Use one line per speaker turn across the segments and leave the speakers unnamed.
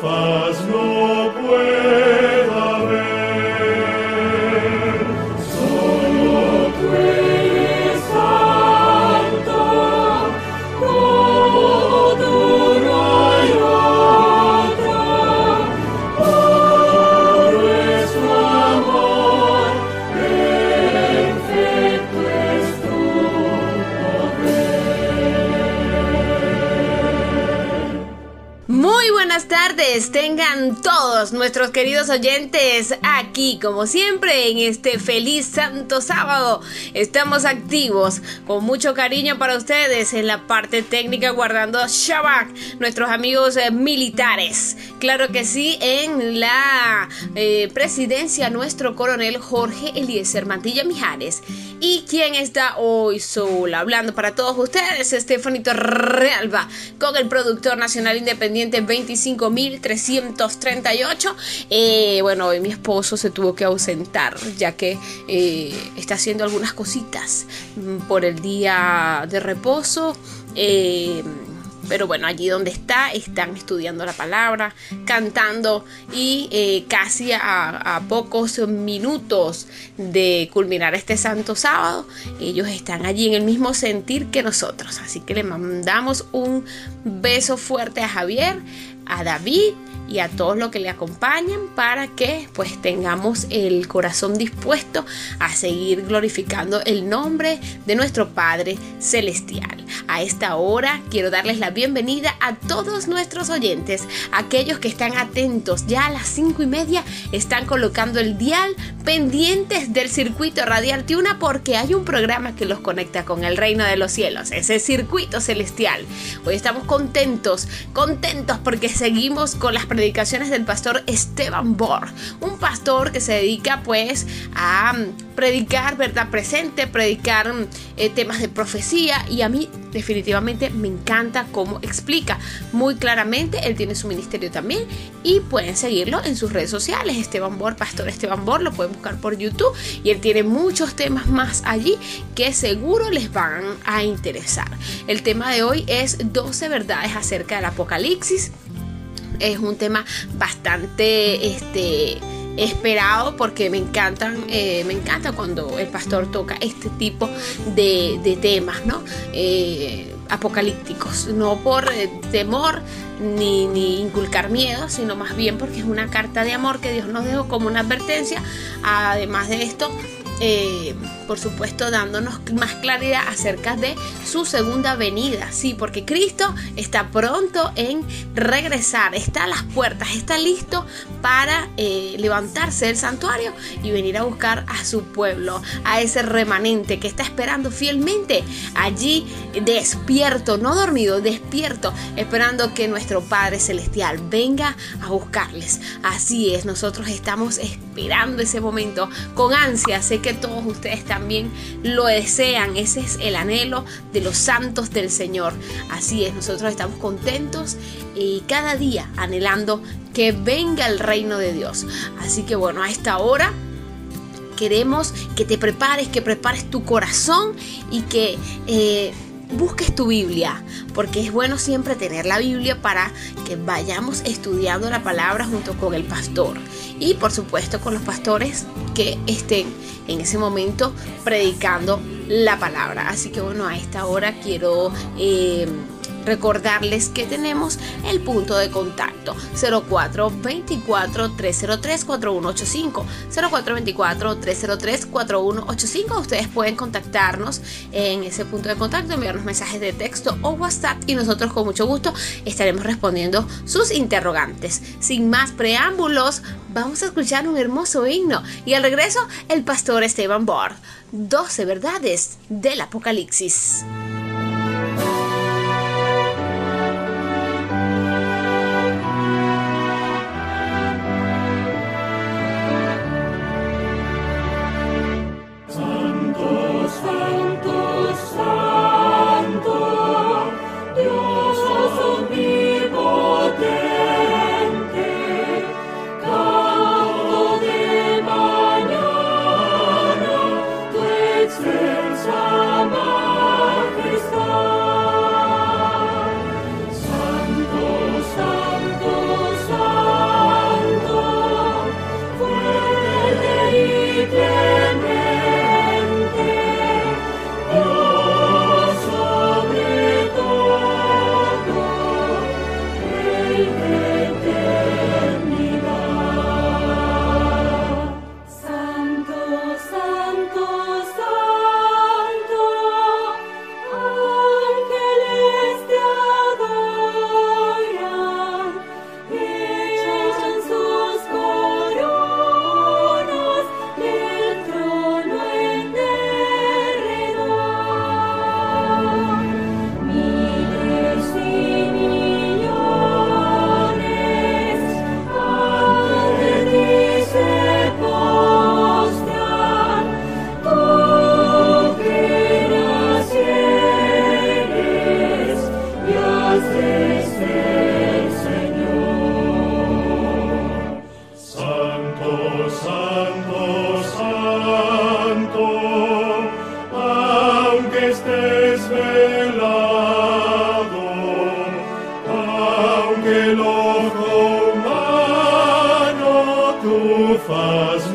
faz no tengan todos nuestros queridos oyentes aquí, como siempre, en este feliz Santo Sábado. Estamos activos con mucho cariño para ustedes en la parte técnica guardando Shabak, nuestros amigos eh, militares. Claro que sí, en la eh, presidencia nuestro coronel Jorge Eliezer Mantilla Mijares. Y quien está hoy sola hablando para todos ustedes, Estefanito Realba, con el productor nacional independiente 25.338. Eh, bueno, hoy mi esposo se tuvo que ausentar ya que eh, está haciendo algunas cositas por el día de reposo. Eh, pero bueno, allí donde está, están estudiando la palabra, cantando y eh, casi a, pocos minutos de culminar este santo sábado, ellos están allí en el mismo sentir que nosotros. Así que le mandamos un beso fuerte a Javier, a David y a todos los que le acompañan para que pues tengamos el corazón dispuesto a seguir glorificando el nombre de nuestro Padre Celestial. A esta hora quiero darles la bienvenida a todos nuestros oyentes, aquellos que están atentos ya a las cinco y media están colocando el dial pendientes del circuito radial Tiuna porque hay un programa que los conecta con el reino de los cielos, ese circuito celestial. Hoy estamos contentos, contentos porque seguimos con las predicaciones del pastor Esteban Bor, un pastor que se dedica pues a mm, predicar verdad presente, predicar mm, eh, temas de profecía y a mí definitivamente me encanta cómo explica. Muy claramente, él tiene su ministerio también y pueden seguirlo en sus redes sociales, Esteban Bor, pastor Esteban Bor, lo pueden buscar por YouTube y él tiene muchos temas más allí que seguro les van a interesar. El tema de hoy es 12 verdades acerca del Apocalipsis es un tema bastante este esperado porque me encantan eh, me encanta cuando el pastor toca este tipo de, temas no eh, apocalípticos. No por eh, temor ni, ni, inculcar miedo sino más bien porque es una carta de amor que Dios nos dejó como una advertencia. Además de esto por supuesto dándonos más claridad acerca de su segunda venida, sí, porque Cristo está pronto en regresar, está a las puertas, está listo para eh, levantarse del santuario y venir a buscar a su pueblo, a ese remanente que está esperando fielmente allí despierto, no dormido, despierto, esperando que nuestro Padre Celestial venga a buscarles. Así es, nosotros estamos esperando ese momento con ansia, sé que todos ustedes también lo desean. Ese es el anhelo de los santos del Señor. Así es, nosotros estamos contentos y cada día anhelando que venga el reino de Dios. Así que bueno, a esta hora queremos que te prepares, que prepares tu corazón y que eh, busques tu Biblia, porque es bueno siempre tener la Biblia para que vayamos estudiando la palabra junto con el pastor y por supuesto con los pastores que estén en ese momento predicando la palabra. Así que bueno, a esta hora quiero... Eh, Recordarles que tenemos el punto de contacto 0424 303 4185 0424 303 4185. Ustedes pueden contactarnos en ese punto de contacto, enviarnos mensajes de texto o WhatsApp y nosotros con mucho gusto estaremos respondiendo sus interrogantes. Sin más preámbulos, vamos a escuchar un hermoso himno y al regreso el pastor Esteban Bord. 12 verdades del Apocalipsis.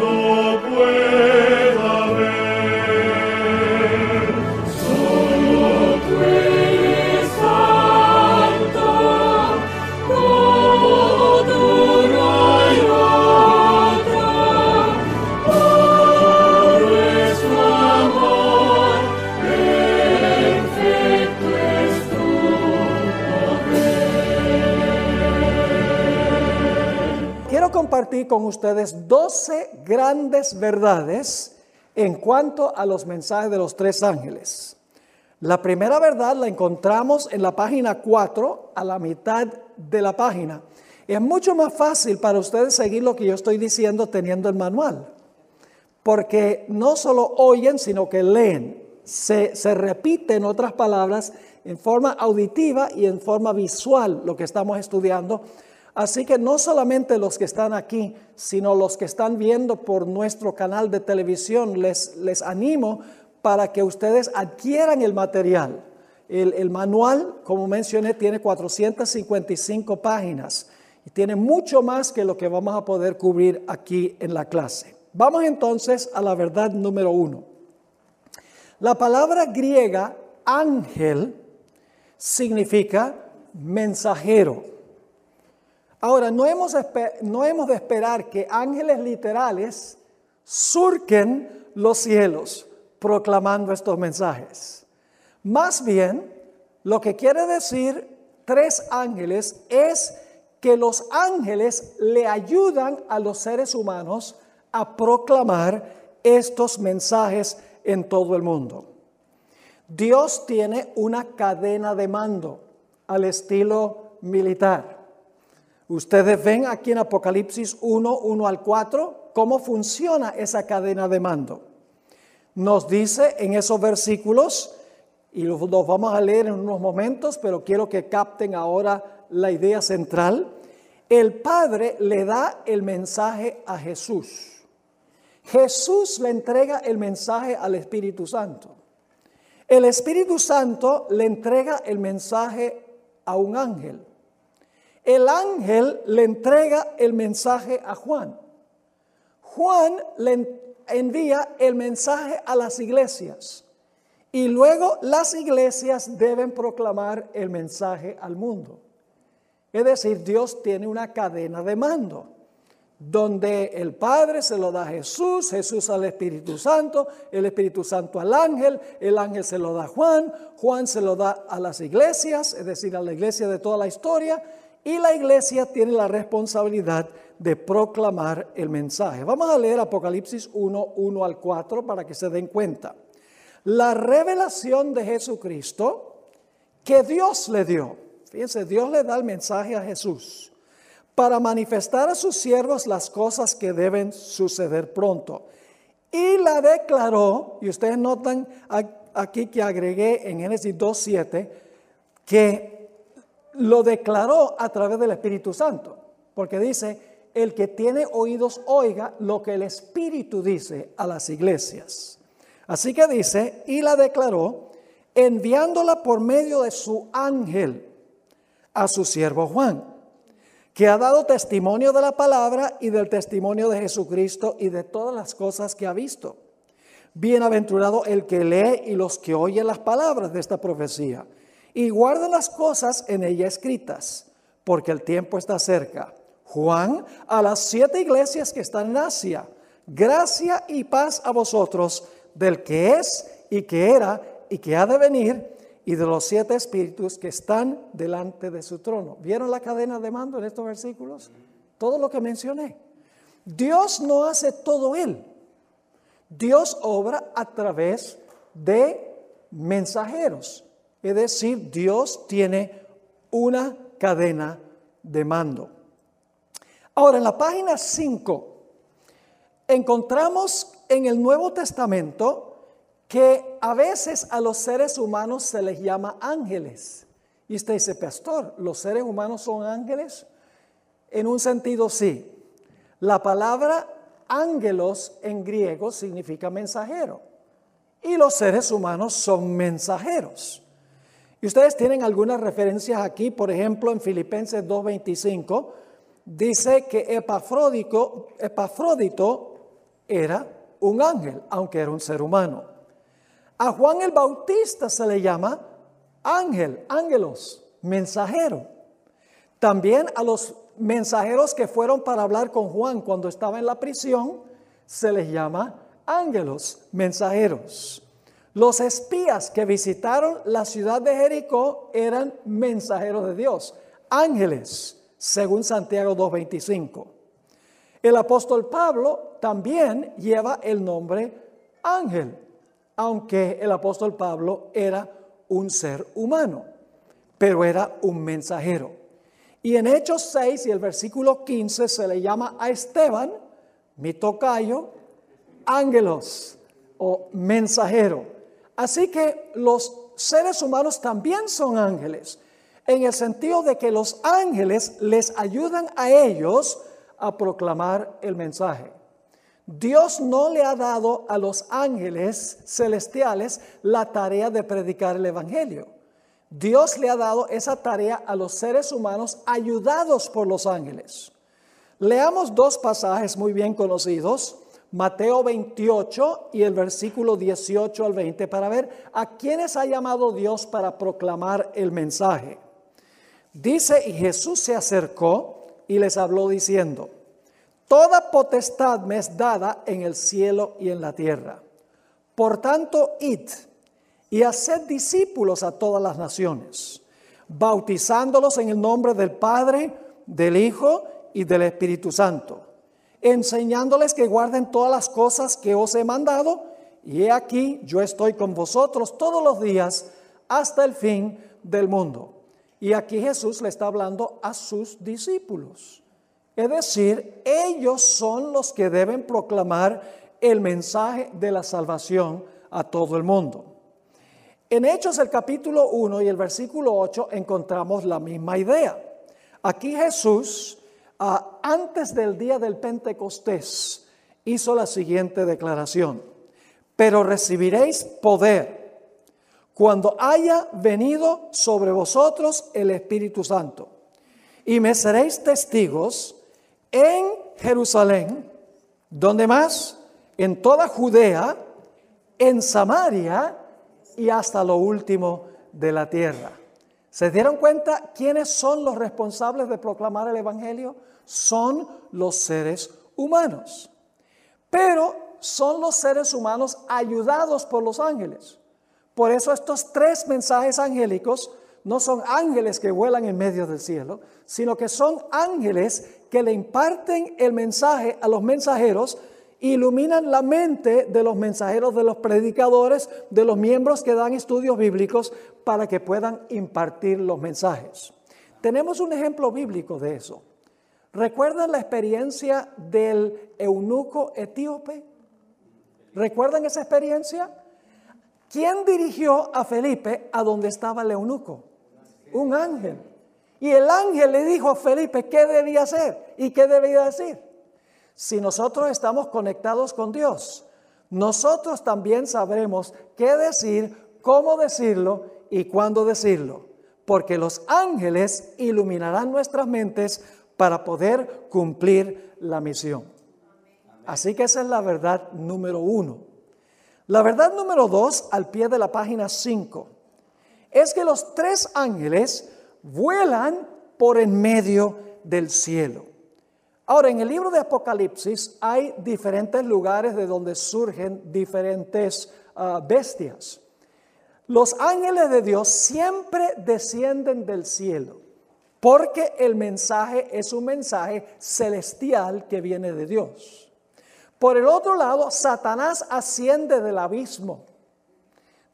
Lord. Con ustedes 12 grandes verdades en cuanto a los mensajes de los tres ángeles. La primera verdad la encontramos en la página 4, a la mitad de la página. Es mucho más fácil para ustedes seguir lo que yo estoy diciendo teniendo el manual, porque no solo oyen, sino que leen. Se, se repite, en otras palabras, en forma auditiva y en forma visual lo que estamos estudiando. Así que no solamente los que están aquí, sino los que están viendo por nuestro canal de televisión, les, les animo para que ustedes adquieran el material. El, el, manual, como mencioné, tiene 455 páginas y tiene mucho más que lo que vamos a poder cubrir aquí en la clase. Vamos entonces a la verdad número uno. La palabra griega ángel significa mensajero. Ahora, no hemos, de esperar que ángeles literales surquen los cielos proclamando estos mensajes. Más bien, lo que quiere decir tres ángeles es que los ángeles le ayudan a los seres humanos a proclamar estos mensajes en todo el mundo. Dios tiene una cadena de mando al estilo militar. Ustedes ven aquí en Apocalipsis 1, 1 al 4, cómo funciona esa cadena de mando. Nos dice en esos versículos, y los vamos a leer en unos momentos, pero quiero que capten ahora la idea central. El Padre le da el mensaje a Jesús. Jesús le entrega el mensaje al Espíritu Santo. El Espíritu Santo le entrega el mensaje a un ángel. El ángel le entrega el mensaje a Juan. Juan le envía el mensaje a las iglesias. Y luego las iglesias deben proclamar el mensaje al mundo. Es decir, Dios tiene una cadena de mando donde el Padre se lo da a Jesús, Jesús al Espíritu Santo, el Espíritu Santo al ángel, el ángel se lo da a Juan, Juan se lo da a las iglesias, es decir, a la iglesia de toda la historia, y la iglesia tiene la responsabilidad de proclamar el mensaje. Vamos a leer Apocalipsis 1, 1 al 4 para que se den cuenta. La revelación de Jesucristo que Dios le dio. Fíjense, Dios le da el mensaje a Jesús para manifestar a sus siervos las cosas que deben suceder pronto. Y la declaró, y ustedes notan aquí que agregué en Génesis 2.7, que lo declaró a través del Espíritu Santo, porque dice, el que tiene oídos oiga lo que el Espíritu dice a las iglesias. Así que dice, y la declaró, enviándola por medio de su ángel a su siervo Juan que ha dado testimonio de la palabra y del testimonio de Jesucristo y de todas las cosas que ha visto. Bienaventurado el que lee y los que oyen las palabras de esta profecía y guardan las cosas en ella escritas, porque el tiempo está cerca. Juan, a las siete iglesias que están en Asia, gracia y paz a vosotros del que es y que era y que ha de venir y de los siete espíritus que están delante de su trono. ¿Vieron la cadena de mando en estos versículos? Todo lo que mencioné. Dios no hace todo él. Dios obra a través de mensajeros. Es decir, Dios tiene una cadena de mando. Ahora, en la página 5, encontramos en el Nuevo Testamento que a veces a los seres humanos se les llama ángeles. Y usted dice, pastor, ¿los seres humanos son ángeles? En un sentido sí. La palabra ángelos en griego significa mensajero. Y los seres humanos son mensajeros. Y ustedes tienen algunas referencias aquí, por ejemplo, en Filipenses 2.25, dice que Epafrodito, Epafrodito era un ángel, aunque era un ser humano. A Juan el Bautista se le llama ángel, ángelos, mensajero. También a los mensajeros que fueron para hablar con Juan cuando estaba en la prisión, se les llama ángelos, mensajeros. Los espías que visitaron la ciudad de Jericó eran mensajeros de Dios, ángeles, según Santiago 2.25. El apóstol Pablo también lleva el nombre ángel, aunque el apóstol Pablo era un ser humano, pero era un mensajero. Y en Hechos 6 y el versículo 15 se le llama a Esteban, mi tocayo, ángelos o mensajero. Así que los seres humanos también son ángeles, en el sentido de que los ángeles les ayudan a ellos a proclamar el mensaje. Dios no le ha dado a los ángeles celestiales la tarea de predicar el Evangelio. Dios le ha dado esa tarea a los seres humanos ayudados por los ángeles. Leamos dos pasajes muy bien conocidos, Mateo 28 y el versículo 18 al 20, para ver a quiénes ha llamado Dios para proclamar el mensaje. Dice, y Jesús se acercó y les habló diciendo, Toda potestad me es dada en el cielo y en la tierra. Por tanto, id y haced discípulos a todas las naciones, bautizándolos en el nombre del Padre, del Hijo y del Espíritu Santo, enseñándoles que guarden todas las cosas que os he mandado, y he aquí yo estoy con vosotros todos los días hasta el fin del mundo. Y aquí Jesús le está hablando a sus discípulos. Es decir, ellos son los que deben proclamar el mensaje de la salvación a todo el mundo. En Hechos el capítulo 1 y el versículo 8 encontramos la misma idea. Aquí Jesús, antes del día del Pentecostés, hizo la siguiente declaración. Pero recibiréis poder cuando haya venido sobre vosotros el Espíritu Santo. Y me seréis testigos en Jerusalén, donde más, en toda Judea, en Samaria y hasta lo último de la tierra. ¿Se dieron cuenta quiénes son los responsables de proclamar el Evangelio? Son los seres humanos. Pero son los seres humanos ayudados por los ángeles. Por eso estos tres mensajes angélicos no son ángeles que vuelan en medio del cielo, sino que son ángeles que le imparten el mensaje a los mensajeros, iluminan la mente de los mensajeros, de los predicadores, de los miembros que dan estudios bíblicos para que puedan impartir los mensajes. Tenemos un ejemplo bíblico de eso. ¿Recuerdan la experiencia del eunuco etíope? ¿Recuerdan esa experiencia? ¿Quién dirigió a Felipe a donde estaba el eunuco? Un ángel. Y el ángel le dijo a Felipe qué debía hacer y qué debía decir. Si nosotros estamos conectados con Dios, nosotros también sabremos qué decir, cómo decirlo y cuándo decirlo, porque los ángeles iluminarán nuestras mentes para poder cumplir la misión. Así que esa es la verdad número uno. La verdad número dos, al pie de la página 5, es que los tres ángeles vuelan por en medio del cielo. Ahora, en el libro de Apocalipsis hay diferentes lugares de donde surgen diferentes ah, bestias. Los ángeles de Dios siempre descienden del cielo, porque el mensaje es un mensaje celestial que viene de Dios. Por el otro lado, Satanás asciende del abismo.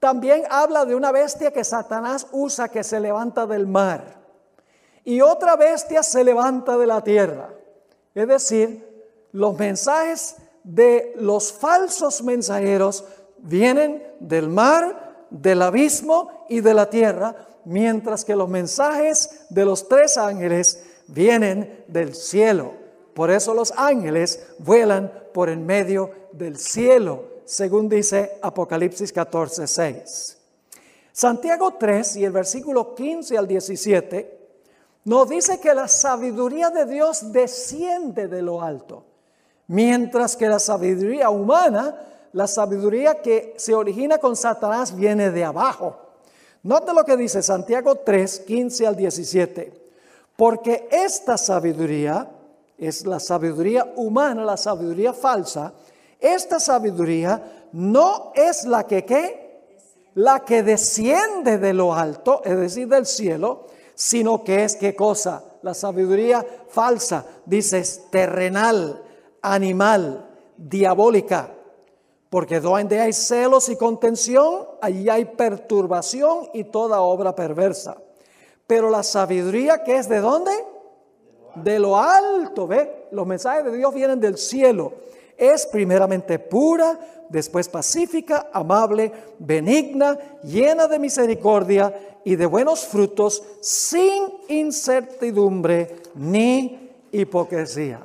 También habla de una bestia que Satanás usa que se levanta del mar. Y otra bestia se levanta de la tierra. Es decir, los mensajes de los falsos mensajeros vienen del mar, del abismo y de la tierra, mientras que los mensajes de los tres ángeles vienen del cielo. Por eso los ángeles vuelan por en medio del cielo según dice Apocalipsis 14, 6. Santiago 3 y el versículo 15 al 17 nos dice que la sabiduría de Dios desciende de lo alto, mientras que la sabiduría humana, la sabiduría que se origina con Satanás, viene de abajo. Note lo que dice Santiago 3, 15 al 17. Porque esta sabiduría es la sabiduría humana, la sabiduría falsa, esta sabiduría no es la que ¿qué? La que desciende de lo alto, es decir, del cielo, sino que es qué cosa? La sabiduría falsa, dices, terrenal, animal, diabólica. Porque donde hay celos y contención, allí hay perturbación y toda obra perversa. Pero la sabiduría que es de dónde? De lo alto, ¿ve? Los mensajes de Dios vienen del cielo. Es primeramente pura, después pacífica, amable, benigna, llena de misericordia y de buenos frutos, sin incertidumbre ni hipocresía.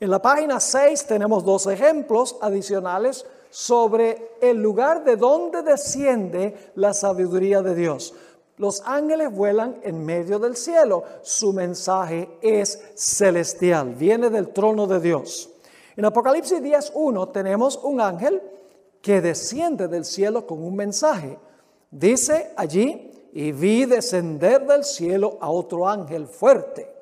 En la página 6 tenemos dos ejemplos adicionales sobre el lugar de donde desciende la sabiduría de Dios. Los ángeles vuelan en medio del cielo. Su mensaje es celestial, viene del trono de Dios. En Apocalipsis 10.1 tenemos un ángel que desciende del cielo con un mensaje. Dice allí, y vi descender del cielo a otro ángel fuerte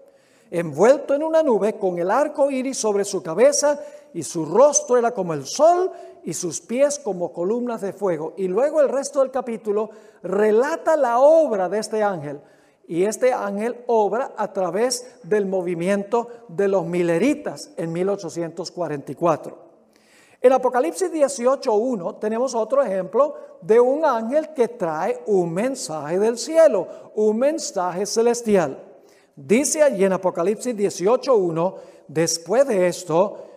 envuelto en una nube con el arco iris sobre su cabeza y su rostro era como el sol y sus pies como columnas de fuego. Y luego el resto del capítulo relata la obra de este ángel. Y este ángel obra a través del movimiento de los mileritas en 1844. En Apocalipsis 18.1 tenemos otro ejemplo de un ángel que trae un mensaje del cielo, un mensaje celestial. Dice allí en Apocalipsis 18.1, después de esto,